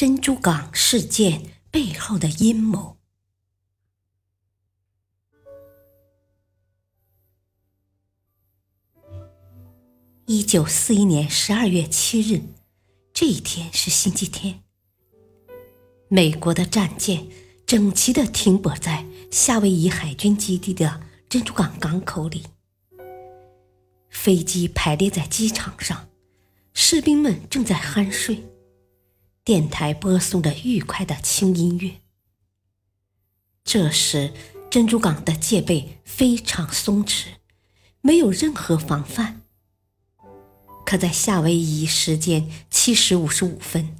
珍珠港事件背后的阴谋。一九四一年十二月七日，这一天是星期天。美国的战舰整齐的停泊在夏威夷海军基地的珍珠港港口里，飞机排列在机场上，士兵们正在酣睡。电台播送着愉快的轻音乐。这时，珍珠港的戒备非常松弛，没有任何防范。可在夏威夷时间七时五十五分，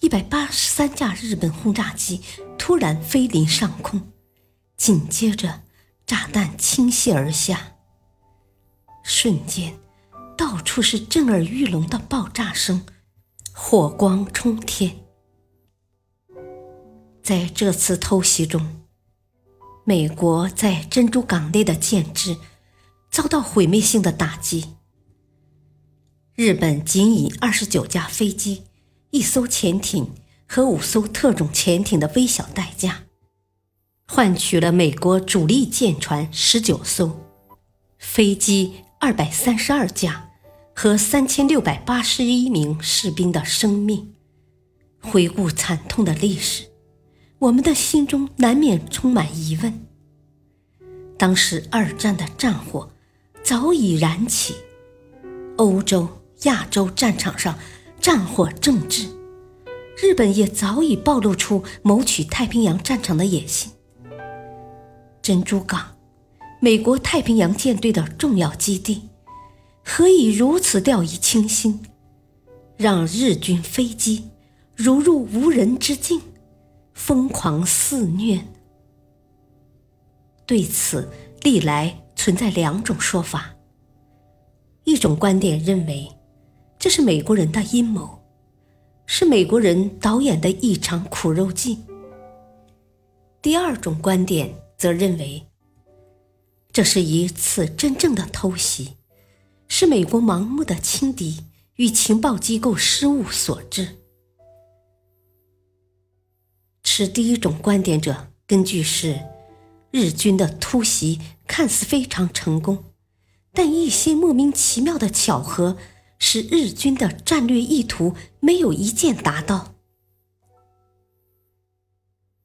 一百八十三架日本轰炸机突然飞临上空，紧接着炸弹倾泻而下，瞬间，到处是震耳欲聋的爆炸声。火光冲天。在这次偷袭中，美国在珍珠港内的建制遭到毁灭性的打击。日本仅以二十九架飞机、一艘潜艇和五艘特种潜艇的微小代价，换取了美国主力舰船十九艘、飞机二百三十二架。和三千六百八十一名士兵的生命，回顾惨痛的历史，我们的心中难免充满疑问。当时二战的战火早已燃起，欧洲、亚洲战场上战火正炽，日本也早已暴露出谋取太平洋战场的野心。珍珠港，美国太平洋舰队的重要基地。何以如此掉以轻心，让日军飞机如入无人之境，疯狂肆虐？对此，历来存在两种说法。一种观点认为，这是美国人的阴谋，是美国人导演的一场苦肉计。第二种观点则认为，这是一次真正的偷袭。是美国盲目的轻敌与情报机构失误所致。持第一种观点者根据是，日军的突袭看似非常成功，但一些莫名其妙的巧合使日军的战略意图没有一件达到。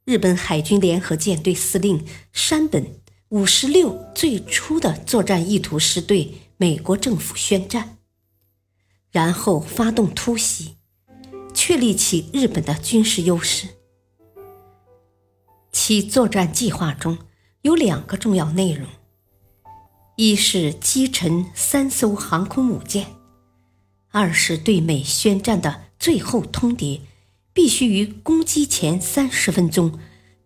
日本海军联合舰队司令山本五十六最初的作战意图是对。美国政府宣战，然后发动突袭，确立起日本的军事优势。其作战计划中有两个重要内容：一是击沉三艘航空母舰；二是对美宣战的最后通牒必须于攻击前三十分钟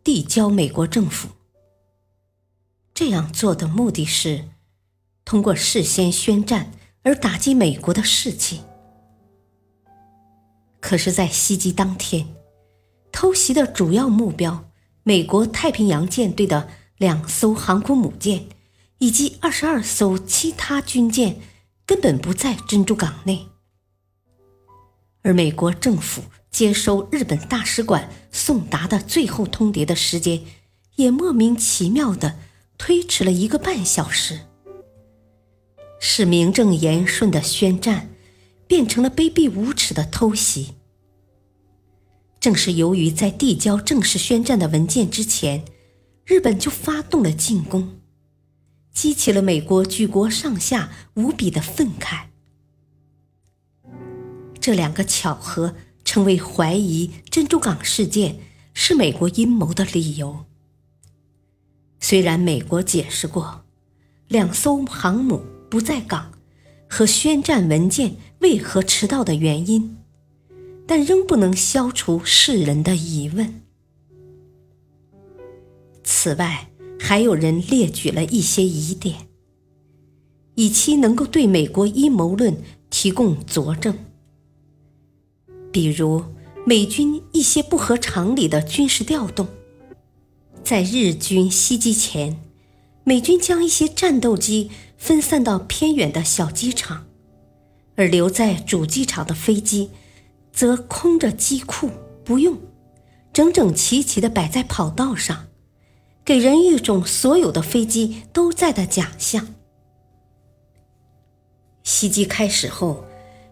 递交美国政府。这样做的目的是。通过事先宣战而打击美国的士气，可是，在袭击当天，偷袭的主要目标——美国太平洋舰队的两艘航空母舰以及二十二艘其他军舰，根本不在珍珠港内。而美国政府接收日本大使馆送达的最后通牒的时间，也莫名其妙的推迟了一个半小时。使名正言顺的宣战变成了卑鄙无耻的偷袭。正是由于在递交正式宣战的文件之前，日本就发动了进攻，激起了美国举国上下无比的愤慨。这两个巧合成为怀疑珍珠港事件是美国阴谋的理由。虽然美国解释过，两艘航母。不在港，和宣战文件为何迟到的原因，但仍不能消除世人的疑问。此外，还有人列举了一些疑点，以期能够对美国阴谋论提供佐证，比如美军一些不合常理的军事调动，在日军袭击前。美军将一些战斗机分散到偏远的小机场，而留在主机场的飞机则空着机库不用，整整齐齐地摆在跑道上，给人一种所有的飞机都在的假象。袭击开始后，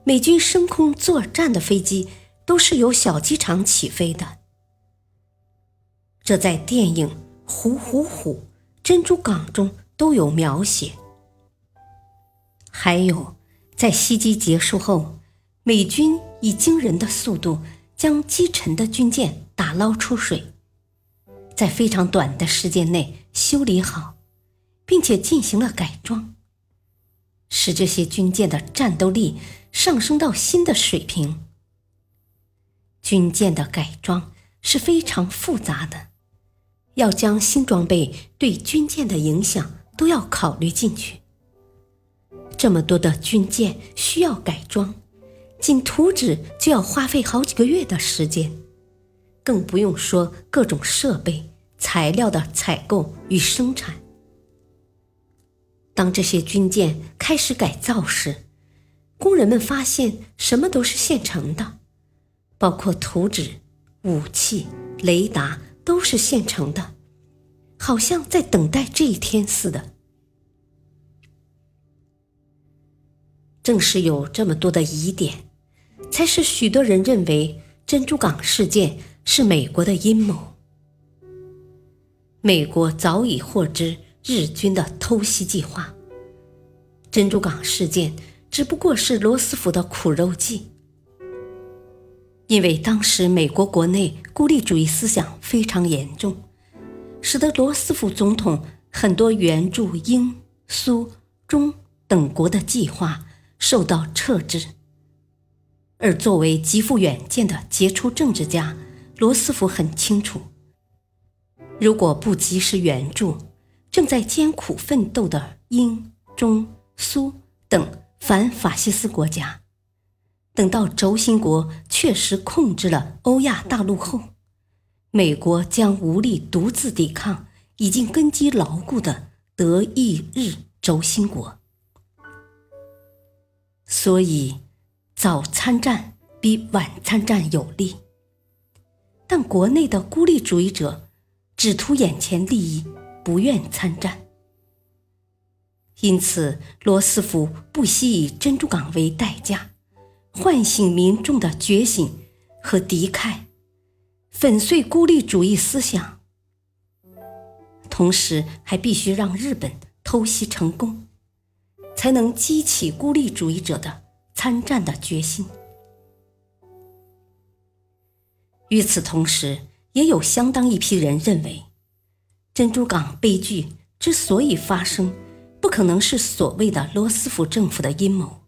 美军升空作战的飞机都是由小机场起飞的，这在电影《虎虎虎》。珍珠港中都有描写。还有，在袭击结束后，美军以惊人的速度将击沉的军舰打捞出水，在非常短的时间内修理好，并且进行了改装，使这些军舰的战斗力上升到新的水平。军舰的改装是非常复杂的。要将新装备对军舰的影响都要考虑进去。这么多的军舰需要改装，仅图纸就要花费好几个月的时间，更不用说各种设备、材料的采购与生产。当这些军舰开始改造时，工人们发现什么都是现成的，包括图纸、武器、雷达。都是现成的，好像在等待这一天似的。正是有这么多的疑点，才使许多人认为珍珠港事件是美国的阴谋。美国早已获知日军的偷袭计划，珍珠港事件只不过是罗斯福的苦肉计。因为当时美国国内孤立主义思想非常严重，使得罗斯福总统很多援助英、苏、中等国的计划受到撤职。而作为极富远见的杰出政治家，罗斯福很清楚，如果不及时援助正在艰苦奋斗的英、中、苏等反法西斯国家，等到轴心国确实控制了欧亚大陆后，美国将无力独自抵抗已经根基牢固的德意日轴心国。所以，早参战比晚参战有利。但国内的孤立主义者只图眼前利益，不愿参战。因此，罗斯福不惜以珍珠港为代价。唤醒民众的觉醒和敌忾，粉碎孤立主义思想，同时还必须让日本偷袭成功，才能激起孤立主义者的参战的决心。与此同时，也有相当一批人认为，珍珠港悲剧之所以发生，不可能是所谓的罗斯福政府的阴谋。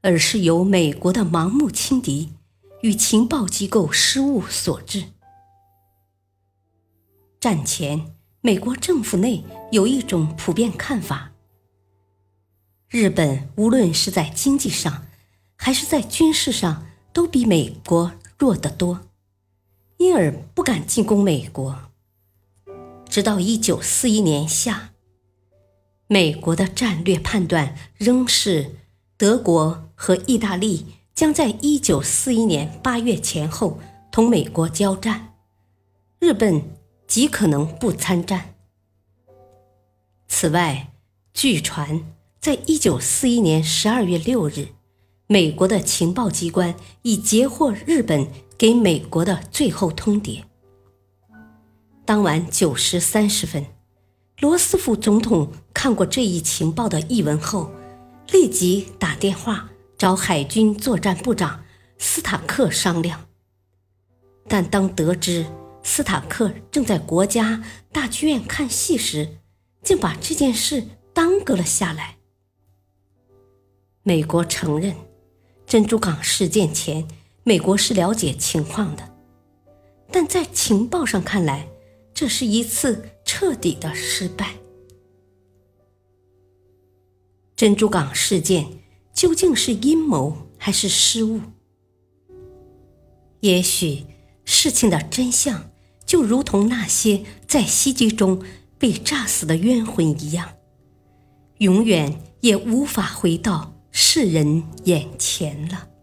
而是由美国的盲目轻敌与情报机构失误所致。战前，美国政府内有一种普遍看法：日本无论是在经济上，还是在军事上，都比美国弱得多，因而不敢进攻美国。直到一九四一年夏，美国的战略判断仍是德国。和意大利将在一九四一年八月前后同美国交战，日本极可能不参战。此外，据传，在一九四一年十二月六日，美国的情报机关已截获日本给美国的最后通牒。当晚九时三十分，罗斯福总统看过这一情报的译文后，立即打电话。找海军作战部长斯塔克商量，但当得知斯塔克正在国家大剧院看戏时，竟把这件事耽搁了下来。美国承认，珍珠港事件前，美国是了解情况的，但在情报上看来，这是一次彻底的失败。珍珠港事件究竟是阴谋还是失误？也许事情的真相就如同那些在袭击中被炸死的冤魂一样，永远也无法回到世人眼前了。